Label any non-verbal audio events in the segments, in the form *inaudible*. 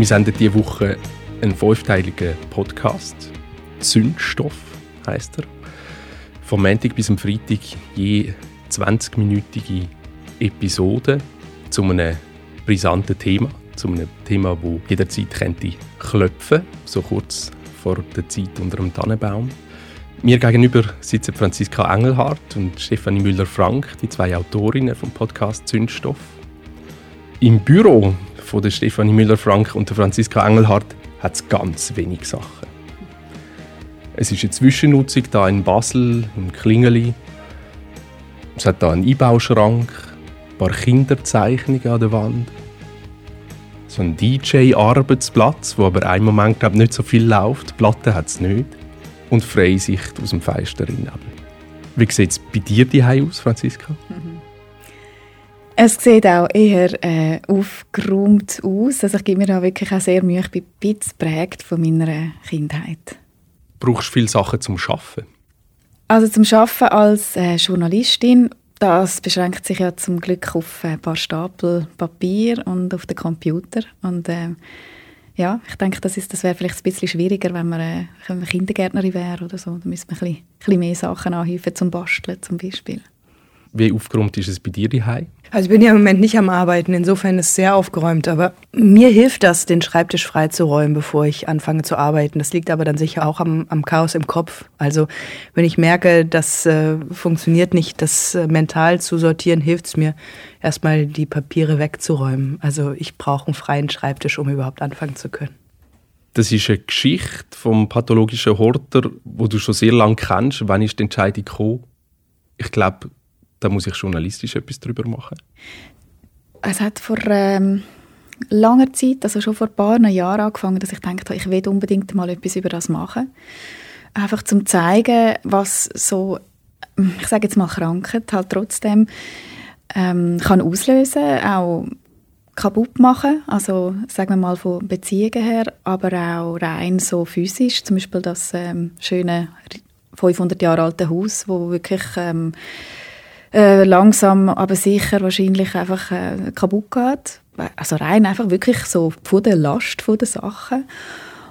Wir senden diese Woche einen fünfteiligen Podcast. Zündstoff heißt er. Vom Montag bis am Freitag je 20-minütige Episode zu einem brisanten Thema. Zu einem Thema, das jederzeit könnte klopfen so kurz vor der Zeit unter dem Tannenbaum. Mir gegenüber sitzen Franziska Engelhardt und Stefanie Müller-Frank, die zwei Autorinnen vom Podcast Zündstoff. Im Büro von der Stefanie Müller-Frank und der Franziska Engelhardt hat es ganz wenig Sachen. Es ist eine Zwischennutzung da in Basel, im Klingeli. Es hat da einen Einbauschrank, ein paar Kinderzeichnungen an der Wand, so einen DJ-Arbeitsplatz, wo aber einen Moment glaub, nicht so viel läuft. Platte hat es nicht und freie Sicht aus dem Fenster Wie sieht es bei dir die aus, Franziska? Mhm. *laughs* Es sieht auch eher äh, aufgeräumt aus. Also ich gebe mir auch wirklich auch sehr Mühe. Ich bin ein bisschen geprägt von meiner Kindheit. Brauchst du viele Sachen zum Schaffen? Also zum Schaffen als äh, Journalistin, das beschränkt sich ja zum Glück auf ein paar Stapel Papier und auf den Computer. Und äh, ja, ich denke, das, das wäre vielleicht ein bisschen schwieriger, wenn man, äh, wenn man Kindergärtnerin wäre oder so. Da müsste man ein bisschen, ein bisschen mehr Sachen anhäufen zum Basteln zum Beispiel. Wie aufgeräumt ist es bei dir daheim? Also ich bin ja im Moment nicht am Arbeiten, insofern ist es sehr aufgeräumt. Aber mir hilft das, den Schreibtisch freizuräumen, bevor ich anfange zu arbeiten. Das liegt aber dann sicher auch am, am Chaos im Kopf. Also wenn ich merke, das äh, funktioniert nicht, das äh, mental zu sortieren, hilft es mir, erstmal die Papiere wegzuräumen. Also ich brauche einen freien Schreibtisch, um überhaupt anfangen zu können. Das ist eine Geschichte vom pathologischen Horter, wo du schon sehr lange kennst. Wann ist die Entscheidung gekommen? Ich glaube, da muss ich journalistisch etwas darüber machen. Es hat vor ähm, langer Zeit, also schon vor ein paar Jahren angefangen, dass ich dachte, ich will unbedingt mal etwas über das machen. Einfach zum zeigen, was so, ich sage jetzt mal Krankheit halt trotzdem ähm, kann auslösen, auch kaputt machen, also sagen wir mal von Beziehungen her, aber auch rein so physisch, zum Beispiel das ähm, schöne 500 Jahre alte Haus, wo wirklich ähm, äh, langsam aber sicher wahrscheinlich einfach äh, kaputt geht. Also rein einfach wirklich so von der Last von der Sachen.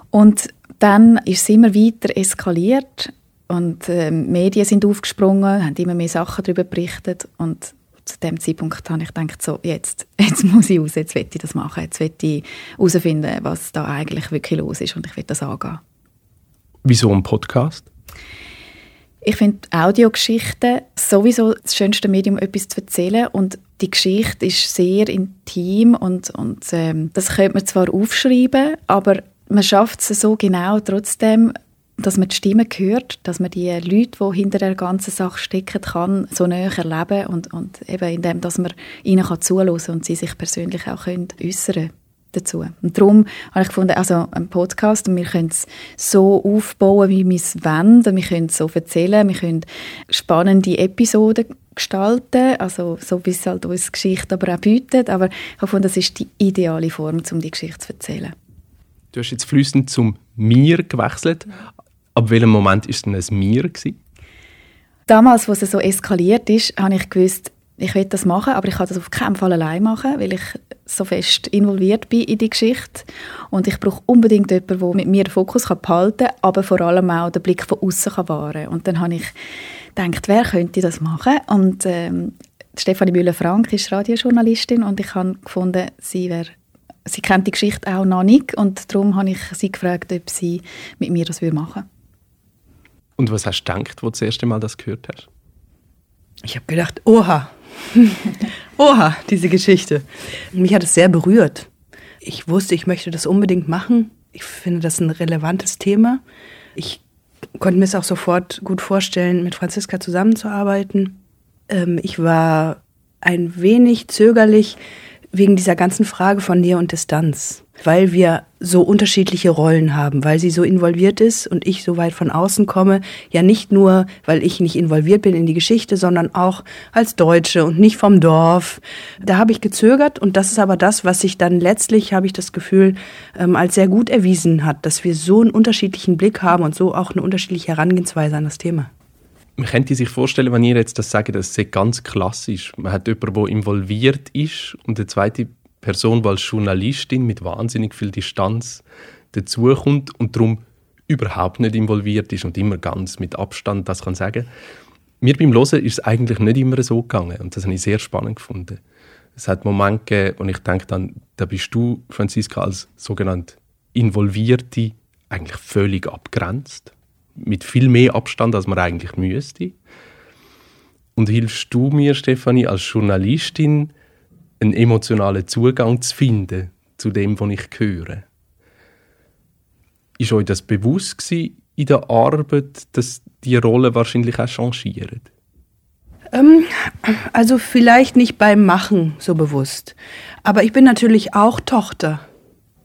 Und dann ist es immer weiter eskaliert und äh, Medien sind aufgesprungen, haben immer mehr Sachen darüber berichtet und zu dem Zeitpunkt habe ich gedacht, so, jetzt, *laughs* jetzt muss ich raus, jetzt will ich das machen, jetzt will ich herausfinden, was da eigentlich wirklich los ist und ich will das angehen. Wieso ein Podcast? Ich finde Audiogeschichten sowieso das schönste Medium, etwas zu erzählen. Und die Geschichte ist sehr intim und, und ähm, das könnte man zwar aufschreiben, aber man schafft es so genau trotzdem, dass man die Stimme hört, dass man die Leute, die hinter der ganzen Sache stecken, kann, so näher erleben und, und eben indem, dass man ihnen kann zuhören und sie sich persönlich auch können dazu. Und darum habe ich gefunden, also ein Podcast, und wir können es so aufbauen, wie wir es wollen, wir können es so erzählen, wir können spannende Episoden gestalten, also so wie es halt uns Geschichte aber auch bietet, aber ich habe gefunden, das ist die ideale Form, um die Geschichte zu erzählen. Du hast jetzt flüssend zum «Mir» gewechselt. Ab welchem Moment war es denn ein «Mir»? Gewesen? Damals, als es so eskaliert ist, habe ich gewusst, ich will das machen, aber ich kann das auf keinen Fall allein machen, weil ich so fest involviert bin in die Geschichte und ich brauche unbedingt jemanden, der mit mir den Fokus behalten kann, aber vor allem auch den Blick von außen wahren kann. Und dann habe ich gedacht, wer könnte das machen? Und ähm, Stefanie Müller-Frank ist Radiojournalistin und ich habe gefunden, sie wäre sie kennt die Geschichte auch noch nicht und darum habe ich sie gefragt, ob sie mit mir das machen würde. Und was hast du gedacht, als du das erste Mal das gehört hast? Ich habe gedacht, oha, *laughs* Oha, diese Geschichte. Mich hat es sehr berührt. Ich wusste, ich möchte das unbedingt machen. Ich finde das ein relevantes Thema. Ich konnte mir es auch sofort gut vorstellen, mit Franziska zusammenzuarbeiten. Ähm, ich war ein wenig zögerlich wegen dieser ganzen Frage von Nähe und Distanz weil wir so unterschiedliche Rollen haben, weil sie so involviert ist und ich so weit von außen komme. Ja, nicht nur, weil ich nicht involviert bin in die Geschichte, sondern auch als Deutsche und nicht vom Dorf. Da habe ich gezögert und das ist aber das, was sich dann letztlich, habe ich das Gefühl, ähm, als sehr gut erwiesen hat, dass wir so einen unterschiedlichen Blick haben und so auch eine unterschiedliche Herangehensweise an das Thema. Man könnte sich vorstellen, wenn ihr jetzt das sagt, das ist ganz klassisch. Man hat jemanden, der involviert ist und der zweite Person, als Journalistin mit wahnsinnig viel Distanz dazukommt und darum überhaupt nicht involviert ist und immer ganz mit Abstand das kann sagen. Mir beim Hören ist es eigentlich nicht immer so gegangen und das habe ich sehr spannend gefunden. Es hat Momente gegeben, wo ich denke, dann, da bist du, Franziska, als sogenannte Involvierte eigentlich völlig abgrenzt, mit viel mehr Abstand, als man eigentlich müsste. Und hilfst du mir, Stefanie, als Journalistin, einen emotionalen Zugang zu finden zu dem, was ich höre? Ist euch das bewusst gewesen in der Arbeit, dass die Rolle wahrscheinlich auch changieren? Ähm, also vielleicht nicht beim Machen so bewusst. Aber ich bin natürlich auch Tochter.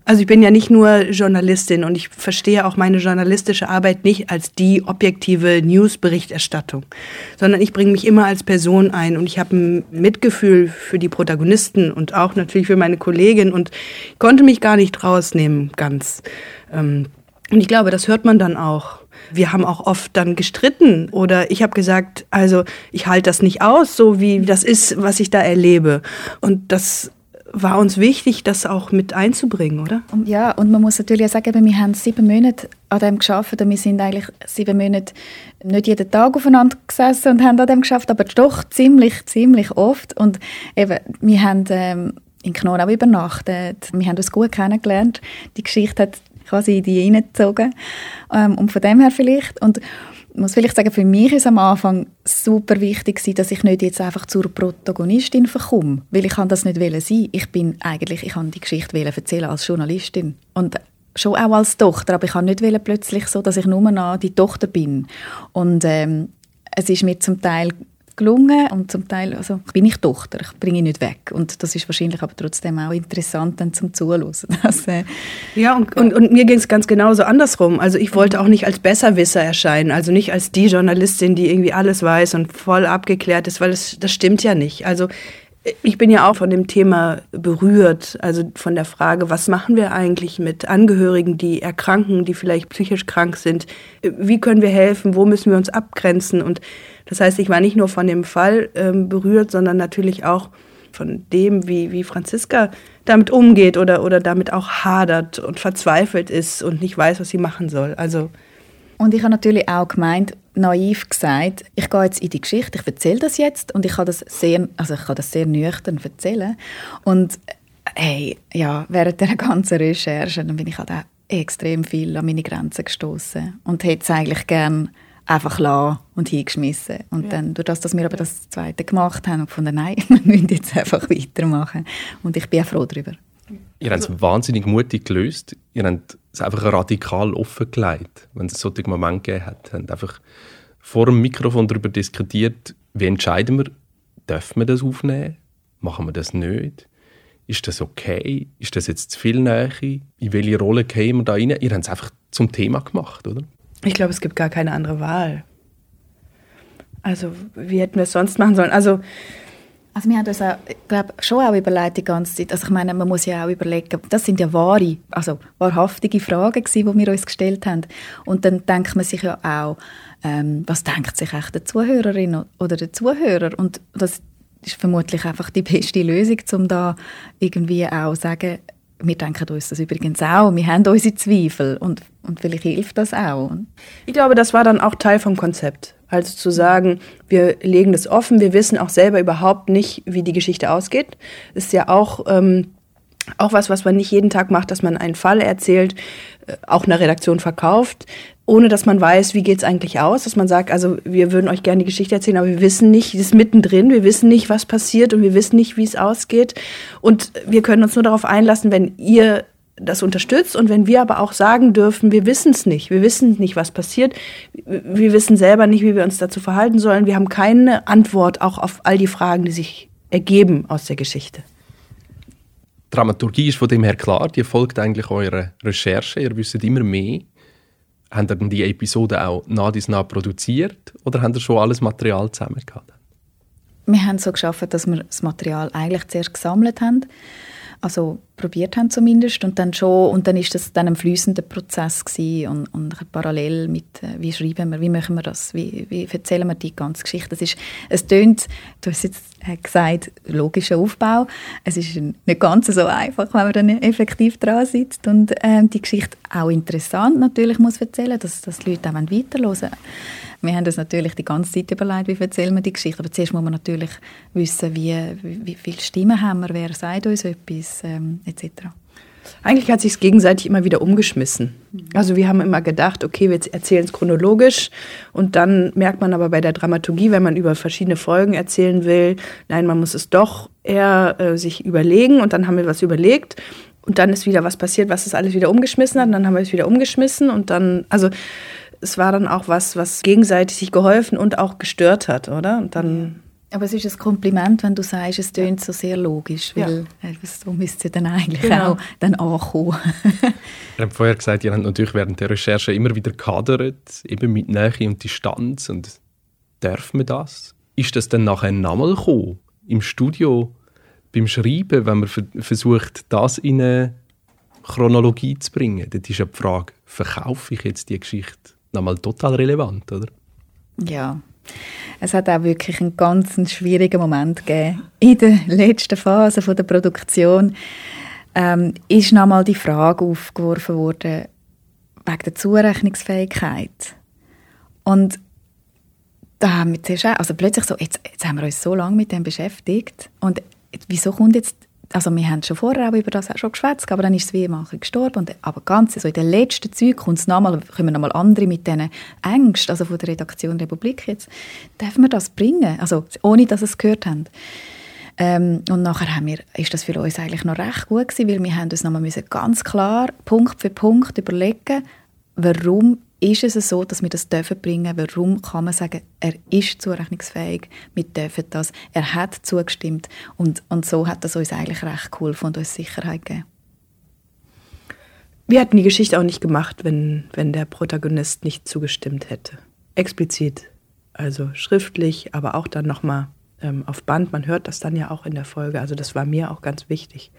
Also ich bin ja nicht nur Journalistin und ich verstehe auch meine journalistische Arbeit nicht als die objektive Newsberichterstattung, sondern ich bringe mich immer als Person ein und ich habe ein Mitgefühl für die Protagonisten und auch natürlich für meine Kollegin und konnte mich gar nicht rausnehmen ganz. Ähm, und ich glaube, das hört man dann auch. Wir haben auch oft dann gestritten oder ich habe gesagt, also ich halte das nicht aus, so wie das ist, was ich da erlebe. Und das war uns wichtig, das auch mit einzubringen, oder? Ja, und man muss natürlich auch sagen, wir haben sieben Monate an dem geschafft und wir sind eigentlich sieben Monate nicht jeden Tag aufeinander gesessen und haben an dem geschafft, aber doch ziemlich, ziemlich oft. Und eben, wir haben ähm, in Knonau übernachtet, wir haben uns gut kennengelernt. Die Geschichte hat quasi in die reingezogen. Ähm, und von dem her vielleicht. Und muss vielleicht sagen, für mich ist am Anfang super wichtig dass ich nicht jetzt einfach zur Protagonistin verkomme, weil ich kann das nicht sein. Ich bin eigentlich, ich kann die Geschichte erzählen als Journalistin und schon auch als Tochter, aber ich kann nicht plötzlich so, dass ich nur noch die Tochter bin. Und ähm, es ist mir zum Teil gelungen und zum Teil also, bin ich Tochter, ich bringe ihn nicht weg und das ist wahrscheinlich aber trotzdem auch interessant dann zum Zuhören. *laughs* Dass, äh, ja und, und, und mir ging es ganz genauso andersrum, also ich wollte auch nicht als Besserwisser erscheinen, also nicht als die Journalistin, die irgendwie alles weiß und voll abgeklärt ist, weil das, das stimmt ja nicht. Also ich bin ja auch von dem Thema berührt, also von der Frage, was machen wir eigentlich mit Angehörigen, die erkranken, die vielleicht psychisch krank sind? Wie können wir helfen? Wo müssen wir uns abgrenzen? Und das heißt, ich war nicht nur von dem Fall ähm, berührt, sondern natürlich auch von dem, wie, wie Franziska damit umgeht oder, oder damit auch hadert und verzweifelt ist und nicht weiß, was sie machen soll. Also und ich habe natürlich auch gemeint, naiv gesagt, ich gehe jetzt in die Geschichte, ich erzähle das jetzt und ich kann das sehr, also ich kann das sehr nüchtern erzählen. Und hey, ja, während der ganzen Recherche dann bin ich halt auch extrem viel an meine Grenzen gestoßen und hätte es eigentlich gern einfach lassen und hingeschmissen. Und ja. dann, durch das, dass wir aber das Zweite gemacht haben, und gefunden, nein, *laughs* wir müssen jetzt einfach weitermachen. Und ich bin auch froh darüber. Ihr habt es wahnsinnig mutig gelöst. Ihr habt es einfach radikal offengelegt, wenn es solche Momente gegeben hat. Ihr habt einfach vor dem Mikrofon darüber diskutiert, wie entscheiden wir, dürfen wir das aufnehmen, machen wir das nicht, ist das okay, ist das jetzt zu viel Nähe, in welche Rolle gehen wir da rein? Ihr habt es einfach zum Thema gemacht, oder? Ich glaube, es gibt gar keine andere Wahl. Also, wie hätten wir es sonst machen sollen? Also, also wir haben uns auch, glaub, schon auch überlegt die ganze Zeit. Also ich meine, man muss ja auch überlegen, das sind ja wahre, also wahrhaftige Fragen gewesen, die wir uns gestellt haben. Und dann denkt man sich ja auch, ähm, was denkt sich echt der Zuhörerin oder der Zuhörer? Und das ist vermutlich einfach die beste Lösung, um da irgendwie auch sagen, wir denken uns das übrigens auch, wir haben unsere Zweifel und, und vielleicht hilft das auch. Ich glaube, das war dann auch Teil vom Konzept. Also zu sagen, wir legen das offen, wir wissen auch selber überhaupt nicht, wie die Geschichte ausgeht. Ist ja auch, ähm, auch was, was man nicht jeden Tag macht, dass man einen Fall erzählt, äh, auch einer Redaktion verkauft, ohne dass man weiß, wie geht es eigentlich aus, dass man sagt, also wir würden euch gerne die Geschichte erzählen, aber wir wissen nicht, es ist mittendrin, wir wissen nicht, was passiert und wir wissen nicht, wie es ausgeht. Und wir können uns nur darauf einlassen, wenn ihr das unterstützt und wenn wir aber auch sagen dürfen, wir wissen es nicht, wir wissen nicht, was passiert, wir wissen selber nicht, wie wir uns dazu verhalten sollen, wir haben keine Antwort auch auf all die Fragen, die sich ergeben aus der Geschichte. Dramaturgie ist von dem her klar, die folgt eigentlich eurer Recherche, ihr wisst immer mehr. Habt ihr die Episode auch nah dies nah produziert oder habt ihr schon alles Material zusammen gehabt? Wir haben so geschafft, dass wir das Material eigentlich zuerst gesammelt haben. Also probiert haben zumindest. Und dann schon und dann ist das dann ein fließender Prozess gewesen und, und parallel mit äh, wie schreiben wir wie machen wir das wie, wie erzählen wir die ganze Geschichte. Das ist es tönt du hast jetzt äh, gesagt logischer Aufbau. Es ist nicht ganz so einfach wenn man dann effektiv dran sitzt und ähm, die Geschichte auch interessant natürlich muss erzählen dass, dass die Leute auch weiterhören. Wir haben uns natürlich die ganze Zeit überlegt, wie erzählen wir die Geschichte. Aber zuerst muss man natürlich wissen, wie, wie, wie viele Stimmen haben wir, wer sagt uns etwas, ähm, etc. Eigentlich hat sich gegenseitig immer wieder umgeschmissen. Mhm. Also wir haben immer gedacht, okay, wir erzählen es chronologisch und dann merkt man aber bei der Dramaturgie, wenn man über verschiedene Folgen erzählen will, nein, man muss es doch eher äh, sich überlegen und dann haben wir was überlegt und dann ist wieder was passiert, was es alles wieder umgeschmissen hat und dann haben wir es wieder umgeschmissen und dann, also es war dann auch was, was gegenseitig sich geholfen und auch gestört hat, oder? Und dann aber es ist ein Kompliment, wenn du sagst, es tönt so sehr logisch, weil ja. äh, so müsste dann eigentlich genau. auch dann ankommen. *laughs* ihr habt vorher gesagt, ihr habt natürlich während der Recherche immer wieder kadert, eben mit Nähe und Distanz. Und darf man das? Ist das dann nachher nochmal gekommen, im Studio, beim Schreiben, wenn man versucht, das in eine Chronologie zu bringen? Dort ist ja die Frage, verkaufe ich jetzt die Geschichte nochmal total relevant, oder? Ja. Es hat auch wirklich einen ganz schwierigen Moment gegeben. In der letzten Phase der Produktion ähm, ist nochmal die Frage aufgeworfen worden, wegen der Zurechnungsfähigkeit. Und da haben wir zuerst auch, also plötzlich so, jetzt, jetzt haben wir uns so lange mit dem beschäftigt und wieso kommt jetzt also wir haben schon vorher auch über das auch schon geschwätzt, aber dann ist es wie immer gestorben. Und, aber ganz so in den letzten Zügen kommt nochmal, kommen nochmal andere mit diesen Ängsten, also von der Redaktion Republik jetzt, dürfen wir das bringen, also ohne, dass es gehört haben. Ähm, und nachher haben wir, ist das für uns eigentlich noch recht gut gewesen, weil wir haben uns nochmal ganz klar Punkt für Punkt überlegen, warum ist es so, dass wir das dürfen bringen? Warum kann man sagen, er ist zurechnungsfähig, wir dürfen das, er hat zugestimmt und, und so hat das uns eigentlich recht geholfen und uns Sicherheit gegeben. Wir hätten die Geschichte auch nicht gemacht, wenn, wenn der Protagonist nicht zugestimmt hätte. Explizit, also schriftlich, aber auch dann nochmal ähm, auf Band. Man hört das dann ja auch in der Folge. Also das war mir auch ganz wichtig.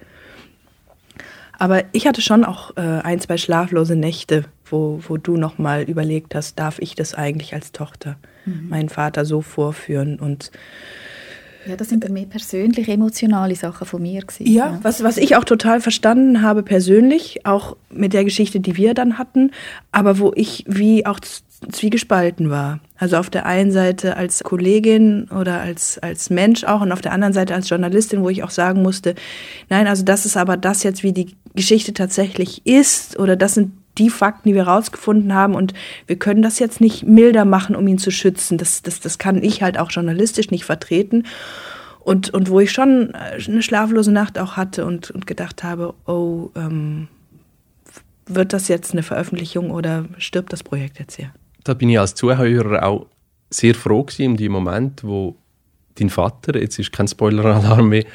Aber ich hatte schon auch äh, ein, zwei schlaflose Nächte, wo, wo du noch mal überlegt hast, darf ich das eigentlich als Tochter mhm. meinen Vater so vorführen und ja, das sind bei mir persönlich emotionale Sachen von mir gewesen. Ja, ja, Was, was ich auch total verstanden habe persönlich, auch mit der Geschichte, die wir dann hatten, aber wo ich wie auch zwiegespalten war. Also auf der einen Seite als Kollegin oder als, als Mensch auch und auf der anderen Seite als Journalistin, wo ich auch sagen musste, nein, also das ist aber das jetzt, wie die Geschichte tatsächlich ist oder das sind die Fakten, die wir rausgefunden haben und wir können das jetzt nicht milder machen, um ihn zu schützen. Das, das, das kann ich halt auch journalistisch nicht vertreten. Und, und wo ich schon eine schlaflose Nacht auch hatte und, und gedacht habe, oh, ähm, wird das jetzt eine Veröffentlichung oder stirbt das Projekt jetzt hier? Da bin ich als Zuhörer auch sehr froh gewesen um die Moment, wo dein Vater, jetzt ist kein Spoiler-Alarm mehr,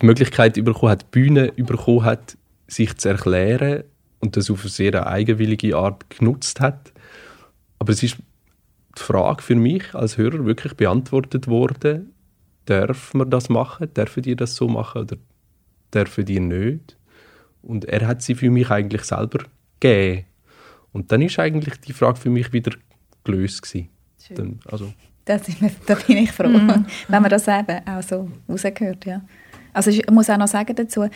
die Möglichkeit bekommen hat, die Bühne bekommen hat, sich zu erklären und das auf eine sehr eigenwillige Art genutzt hat. Aber es ist die Frage für mich als Hörer wirklich beantwortet worden, dürfen wir das machen, dürfen die das so machen oder dürfen die nicht? Und er hat sie für mich eigentlich selber gegeben. Und dann ist eigentlich die Frage für mich wieder gelöst gewesen. Dann, also. das mir, da bin ich froh, mm. wenn man das eben auch so rausgehört, ja. Also ich muss auch noch sagen dazu,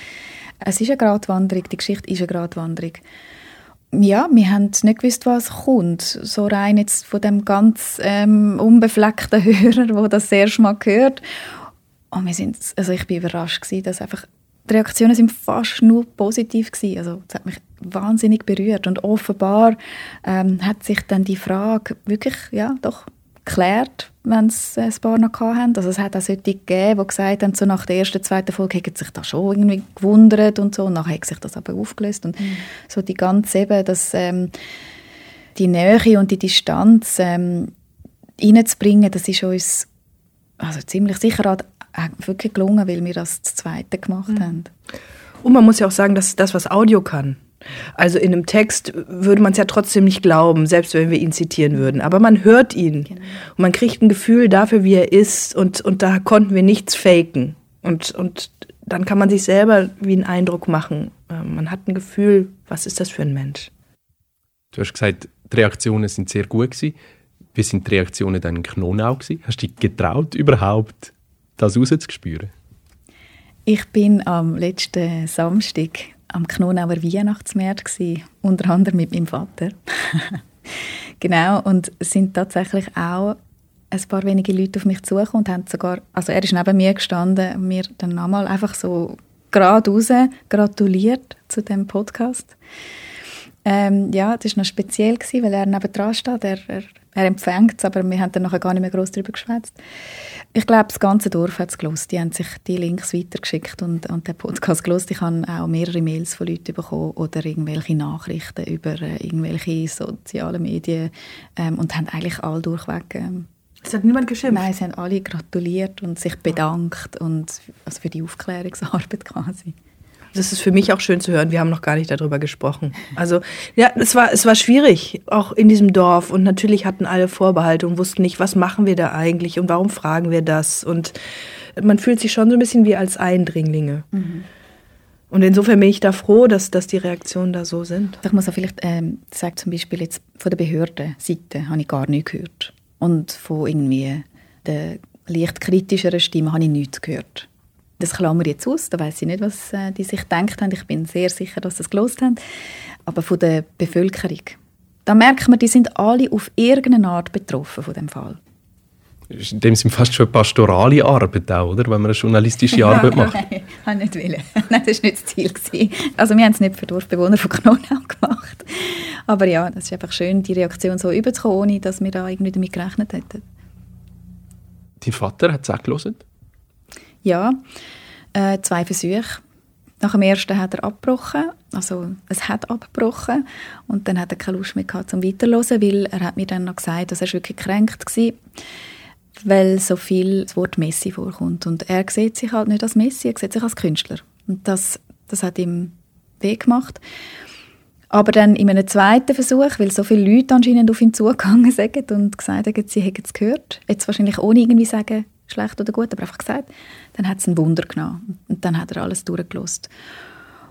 es ist eine Gratwanderung, die Geschichte ist eine Gratwanderung. Ja, wir haben nicht gewusst, was kommt. So rein jetzt von dem ganz ähm, unbefleckten *laughs* Hörer, der das sehr erste Mal gehört. Und wir sind, also ich bin überrascht gewesen, dass einfach die Reaktionen sind fast nur positiv gewesen. Also das hat mich wahnsinnig berührt und offenbar ähm, hat sich dann die Frage wirklich ja doch geklärt, wenn es ein paar noch hatten. Also es hat auch solche gegeben, die gesagt haben, so nach der ersten, zweiten Folge hätten sich da schon irgendwie gewundert und so und nachher hat sich das aber aufgelöst und mhm. so die ganze eben, dass ähm, die Nähe und die Distanz ähm, reinzubringen, das ist uns also ziemlich sicher wirklich gelungen, weil wir das zu Zweite gemacht mhm. haben. Und man muss ja auch sagen, dass das, was Audio kann, also in einem Text würde man es ja trotzdem nicht glauben, selbst wenn wir ihn zitieren würden. Aber man hört ihn genau. und man kriegt ein Gefühl dafür, wie er ist und, und da konnten wir nichts faken. Und, und dann kann man sich selber wie einen Eindruck machen. Ähm, man hat ein Gefühl, was ist das für ein Mensch? Du hast gesagt, die Reaktionen sind sehr gut gewesen. Wie sind die Reaktionen dann in Knonau gewesen? Hast du dich getraut, überhaupt das rauszuspüren? Ich bin am letzten Samstag am Knonauer Weihnachtsmarkt gewesen, unter anderem mit meinem Vater. *laughs* genau, und sind tatsächlich auch ein paar wenige Leute auf mich zugekommen und haben sogar, also er ist neben mir gestanden mir dann nochmal einfach so geradeaus gratuliert zu dem Podcast. Ähm, ja, das war noch speziell, gewesen, weil er neben dran steht. Er, er, er empfängt es, aber wir haben dann nachher gar nicht mehr groß darüber geschwätzt. Ich glaube, das ganze Dorf hat es gelost. Die haben sich die Links weitergeschickt und, und den Podcast gelost. Ich habe auch mehrere Mails von Leuten bekommen oder irgendwelche Nachrichten über äh, irgendwelche sozialen Medien ähm, und haben eigentlich alle durchweg... Ähm, es hat niemand geschimpft? Nein, sie haben alle gratuliert und sich bedankt und also für die Aufklärungsarbeit *laughs* quasi. Das ist für mich auch schön zu hören. Wir haben noch gar nicht darüber gesprochen. Also ja, es war, es war schwierig, auch in diesem Dorf. Und natürlich hatten alle Vorbehalte und wussten nicht, was machen wir da eigentlich und warum fragen wir das. Und man fühlt sich schon so ein bisschen wie als Eindringlinge. Mhm. Und insofern bin ich da froh, dass, dass die Reaktionen da so sind. Ich muss auch vielleicht ähm, sagen, zum Beispiel jetzt von der Behördenseite habe ich gar nichts gehört. Und von irgendwie der leicht kritischeren Stimme habe ich nichts gehört. Das klammern jetzt aus, da weiß ich nicht, was äh, die sich gedacht haben. Ich bin sehr sicher, dass sie es gelost haben. Aber von der Bevölkerung, da merkt man, die sind alle auf irgendeine Art betroffen von dem Fall. ist in dem Sinne fast schon eine pastorale Arbeit auch, oder? Wenn man eine journalistische *laughs* Arbeit macht. Nein, *laughs* ich nicht wollen. *laughs* Nein, das war nicht das Ziel. Gewesen. Also wir haben es nicht für Dorfbewohner von Knonau gemacht. Aber ja, das ist einfach schön, die Reaktion so überzukommen, ohne dass wir da irgendwie damit gerechnet hätten. Dein Vater hat es auch gelesen? Ja, äh, zwei Versuche. Nach dem ersten hat er abgebrochen, also es hat abgebrochen. Und dann hat er keine Lust mehr gehabt zum Weiterhören, weil er hat mir dann noch gesagt, dass er wirklich kränkt war, weil so viel das Wort Messi vorkommt. Und er sieht sich halt nicht als Messi, er sieht sich als Künstler. Und das, das hat ihm weh gemacht. Aber dann in einem zweiten Versuch, weil so viele Leute anscheinend auf ihn zugegangen *laughs* sind und gesagt haben, sie hätten es gehört, jetzt wahrscheinlich ohne irgendwie sagen, schlecht oder gut, aber einfach gesagt, dann hat es ein Wunder genommen. Und dann hat er alles durchgelost.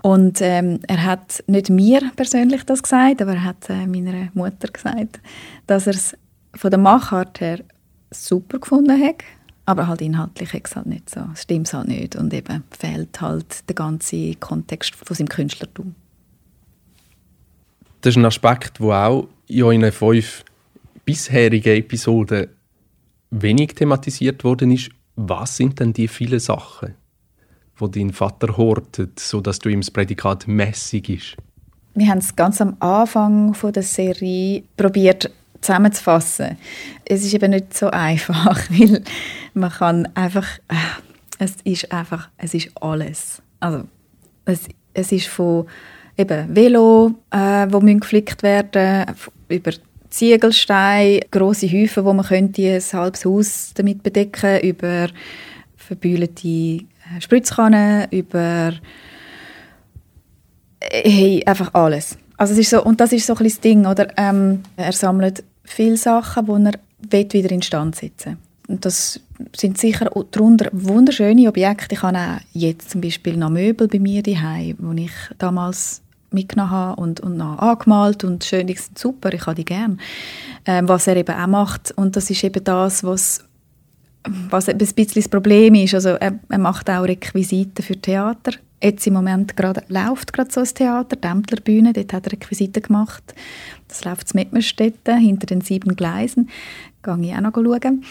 Und ähm, er hat nicht mir persönlich das gesagt, aber er hat äh, meiner Mutter gesagt, dass er es von der Machart her super gefunden hat, aber halt inhaltlich ist es halt nicht so. Es stimmt halt nicht und eben fehlt halt der ganze Kontext von seinem Künstlertum. Das ist ein Aspekt, der auch in euren fünf bisherigen Episoden wenig thematisiert worden ist, was sind denn die vielen Sachen, wo dein Vater hortet, sodass du ihm das Prädikat mässig ist? Wir haben es ganz am Anfang von der Serie probiert zusammenzufassen. Es ist eben nicht so einfach, *laughs* weil man kann einfach, äh, es ist einfach, es ist alles. Also es, es ist von eben Velo, äh, wo geflickt werden, über Ziegelsteine, große Häufen, wo man könnte ein halbes Haus damit bedecken, über verbühlte äh, Spritzkannen, über äh, hey, einfach alles. Also es ist so, und das ist so ein das Ding, oder? Ähm, er sammelt viele Sachen, die er wieder instand setzen Und das sind sicher darunter wunderschöne Objekte. Ich habe auch jetzt zum Beispiel noch Möbel bei mir daheim, die ich damals mitgenommen habe und, und noch angemalt und schön, die sind super, ich habe die gerne. Ähm, was er eben auch macht und das ist eben das, was, was ein bisschen das Problem ist. Also er, er macht auch Requisiten für Theater. Jetzt im Moment gerade, läuft gerade so ein Theater, die dort hat er Requisiten gemacht. Das läuft in Mettmerstetten, hinter den sieben Gleisen. Gehe ich auch noch schauen.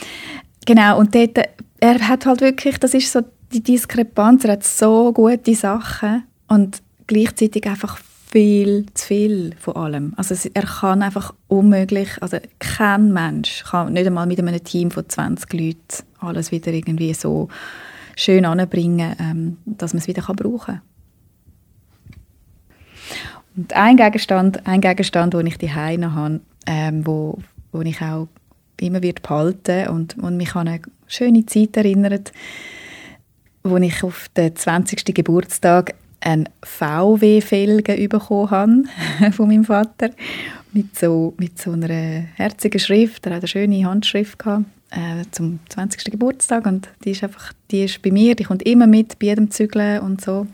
Genau, und dort, er hat halt wirklich, das ist so die Diskrepanz, er hat so gute Sachen und gleichzeitig einfach viel zu viel von allem. Also er kann einfach unmöglich, also kein Mensch kann nicht einmal mit einem Team von 20 Leuten alles wieder irgendwie so schön anbringen, ähm, dass man es wieder brauchen kann. Und ein Gegenstand, ein Gegenstand, den ich die Heine habe, ähm, wo, wo ich auch immer wird behalten und, und mich an eine schöne Zeit erinnert, wo ich auf den 20. Geburtstag ein VW-Felgen bekommen habe *laughs* von meinem Vater mit so, mit so einer herzigen Schrift. Er hat eine schöne Handschrift gehabt. äh, zum 20. Geburtstag und die ist einfach, die ist bei mir, die kommt immer mit bei jedem Zügeln und so.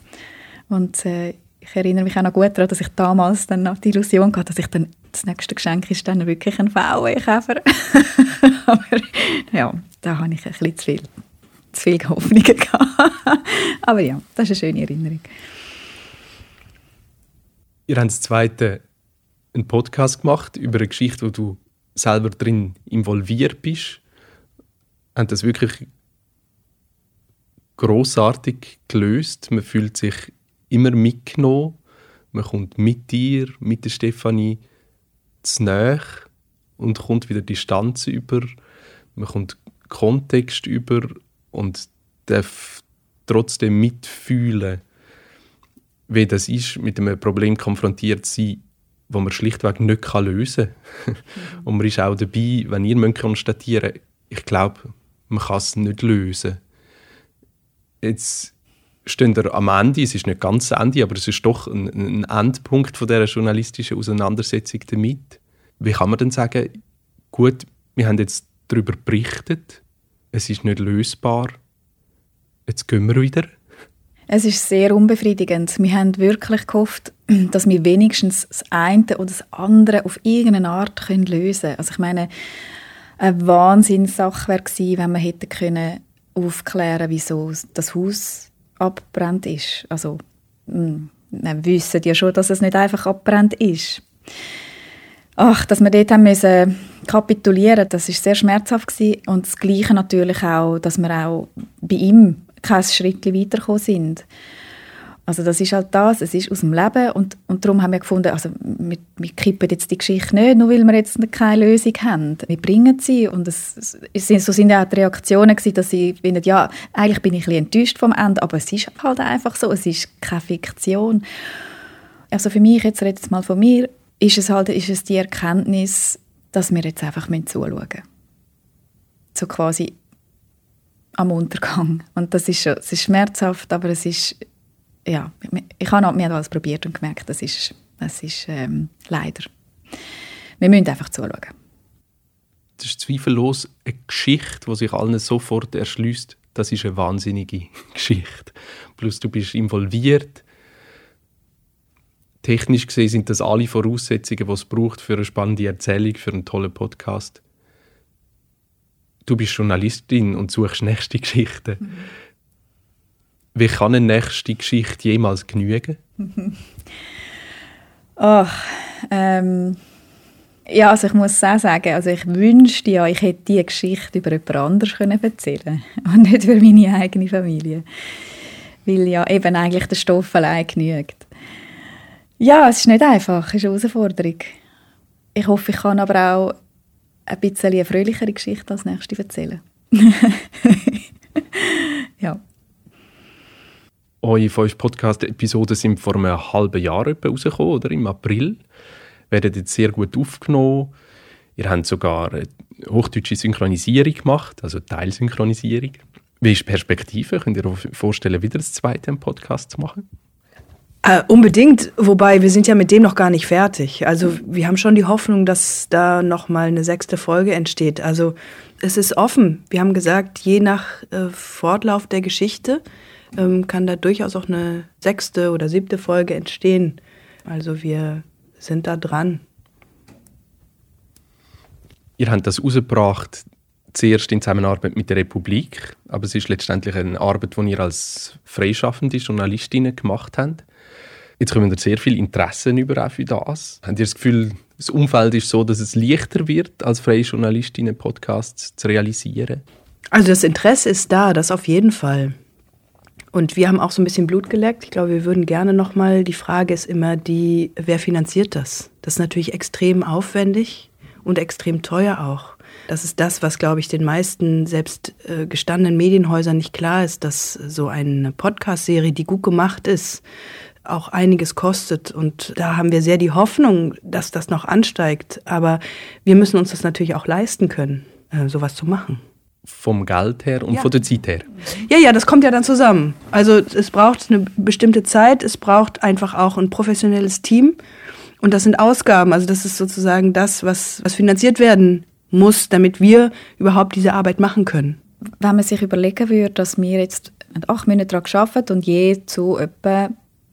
Und äh, ich erinnere mich auch noch gut daran, dass ich damals dann noch die Illusion hatte, dass ich dann das nächste Geschenk ist dann wirklich ein VW-Käfer. *laughs* Aber ja, da habe ich ein bisschen zu viel, zu viel Hoffnungen gehabt. Aber ja, das ist eine schöne Erinnerung. Ihr habt das zweite einen Podcast gemacht über eine Geschichte, wo du selber drin involviert bist. Haben das wirklich großartig gelöst. Man fühlt sich immer mitgenommen. Man kommt mit dir, mit der Stefanie zu und kommt wieder Distanz über. Man kommt Kontext über und darf trotzdem mitfühlen, wie das ist, mit einem Problem konfrontiert zu sein, das man schlichtweg nicht lösen kann. Mhm. und man ist auch dabei, wenn ihr konstatieren ich glaube, man kann es nicht lösen. Jetzt stehen wir am Ende, es ist nicht ganz das Ende, aber es ist doch ein, ein Endpunkt von dieser journalistischen Auseinandersetzung damit. Wie kann man denn sagen, gut, wir haben jetzt darüber berichtet, es ist nicht lösbar, jetzt gehen wir wieder? Es ist sehr unbefriedigend. Wir haben wirklich gehofft, dass wir wenigstens das eine oder das andere auf irgendeine Art lösen können. Also ich meine, eine Wahnsinnssache wäre gewesen, wenn wir hätten können aufklären wieso das Haus abbrennt ist. Also, hm, wir wissen ja schon, dass es nicht einfach abbrennt ist. Ach, dass wir dort haben müssen kapitulieren, das ist sehr schmerzhaft gewesen. und das Gleiche natürlich auch, dass wir auch bei ihm kein Schritt weitergekommen sind. Also das ist halt das, es ist aus dem Leben und, und darum haben wir gefunden, also wir, wir kippen jetzt die Geschichte nicht, nur weil wir jetzt keine Lösung haben. Wir bringen sie und es, es sind, so sind auch die Reaktionen gewesen, dass sie finden, ja, eigentlich bin ich ein enttäuscht vom Ende, aber es ist halt einfach so, es ist keine Fiktion. Also für mich, jetzt rede ich mal von mir, ist es halt ist es die Erkenntnis, dass wir jetzt einfach zuschauen müssen. So quasi am Untergang. Und das ist, schon, es ist schmerzhaft, aber es ist ja, ich habe noch, wir haben alles probiert und gemerkt, das ist, das ist ähm, leider. Wir müssen einfach zuschauen. Das ist zweifellos eine Geschichte, die sich allen sofort erschließt. Das ist eine wahnsinnige *laughs* Geschichte. Plus du bist involviert. Technisch gesehen sind das alle Voraussetzungen, die es braucht für eine spannende Erzählung, für einen tollen Podcast. Du bist Journalistin und suchst nächste *laughs* Geschichten. Mhm. Wie kann eine nächste Geschichte jemals genügen? *laughs* Ach, ähm, ja, also ich muss auch sagen, also ich wünschte ja, ich hätte diese Geschichte über jemand anderes können erzählen und nicht über meine eigene Familie. Weil ja eben eigentlich der Stoff allein genügt. Ja, es ist nicht einfach, es ist eine Herausforderung. Ich hoffe, ich kann aber auch ein bisschen eine fröhlichere Geschichte als nächste erzählen. *laughs* ja eure fünf Podcast-Episoden sind vor einem halben Jahr rausgekommen, oder? Im April. Werden jetzt sehr gut aufgenommen. Ihr habt sogar eine hochdeutsche Synchronisierung gemacht, also Teilsynchronisierung. Wie ist die Perspektive? Könnt ihr euch vorstellen, wieder das zweite Podcast zu machen? Äh, unbedingt, wobei wir sind ja mit dem noch gar nicht fertig. Also wir haben schon die Hoffnung, dass da noch mal eine sechste Folge entsteht. Also es ist offen. Wir haben gesagt, je nach äh, Fortlauf der Geschichte ähm, kann da durchaus auch eine sechste oder siebte Folge entstehen. Also wir sind da dran. Ihr habt das rausgebracht, zuerst in Zusammenarbeit mit der Republik, aber es ist letztendlich eine Arbeit, die ihr als freischaffende Journalistinnen gemacht habt. Jetzt kommen da sehr viel Interessen über auch für das. Habt ihr das Gefühl, das Umfeld ist so, dass es leichter wird, als freie Journalistinnen Podcasts zu realisieren? Also das Interesse ist da, das auf jeden Fall. Und wir haben auch so ein bisschen Blut geleckt. Ich glaube, wir würden gerne nochmal, die Frage ist immer die, wer finanziert das? Das ist natürlich extrem aufwendig und extrem teuer auch. Das ist das, was, glaube ich, den meisten selbst äh, gestandenen Medienhäusern nicht klar ist, dass so eine Podcast-Serie, die gut gemacht ist, auch einiges kostet. Und da haben wir sehr die Hoffnung, dass das noch ansteigt. Aber wir müssen uns das natürlich auch leisten können, äh, sowas zu machen vom Geld her und ja. von der Zeit her. Ja, ja, das kommt ja dann zusammen. Also es braucht eine bestimmte Zeit, es braucht einfach auch ein professionelles Team und das sind Ausgaben. Also das ist sozusagen das, was, was finanziert werden muss, damit wir überhaupt diese Arbeit machen können. Wenn man sich überlegen würde, dass wir jetzt acht Monate daran arbeiten und je zu etwa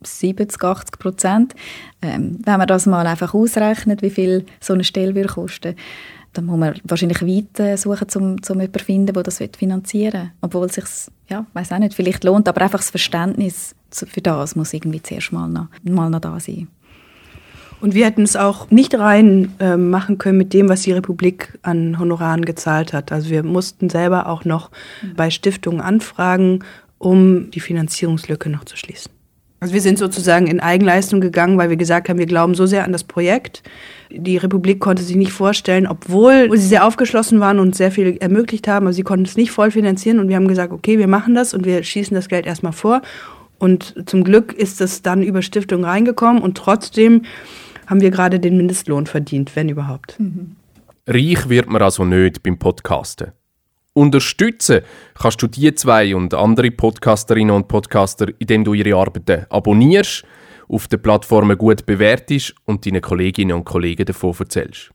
70, 80 Prozent, ähm, wenn man das mal einfach ausrechnet, wie viel so eine Stelle würde kosten dann muss man wahrscheinlich weit suchen, um, um jemanden zu finden, der das finanzieren will. Obwohl es sich, ja, weiß auch nicht, vielleicht lohnt, aber einfach das Verständnis für das muss irgendwie zuerst mal noch, mal noch da sein. Und wir hätten es auch nicht rein äh, machen können mit dem, was die Republik an Honoraren gezahlt hat. Also wir mussten selber auch noch mhm. bei Stiftungen anfragen, um die Finanzierungslücke noch zu schließen. Also wir sind sozusagen in Eigenleistung gegangen, weil wir gesagt haben, wir glauben so sehr an das Projekt. Die Republik konnte sich nicht vorstellen, obwohl sie sehr aufgeschlossen waren und sehr viel ermöglicht haben, aber sie konnten es nicht voll finanzieren und wir haben gesagt, okay, wir machen das und wir schießen das Geld erstmal vor. Und zum Glück ist es dann über Stiftung reingekommen und trotzdem haben wir gerade den Mindestlohn verdient, wenn überhaupt. Mhm. Reich wird man also nicht beim Podcasten. Unterstützen kannst du die zwei und andere Podcasterinnen und Podcaster, indem du ihre Arbeiten abonnierst, auf den Plattformen gut bewertest und deinen Kolleginnen und Kollegen davon erzählst.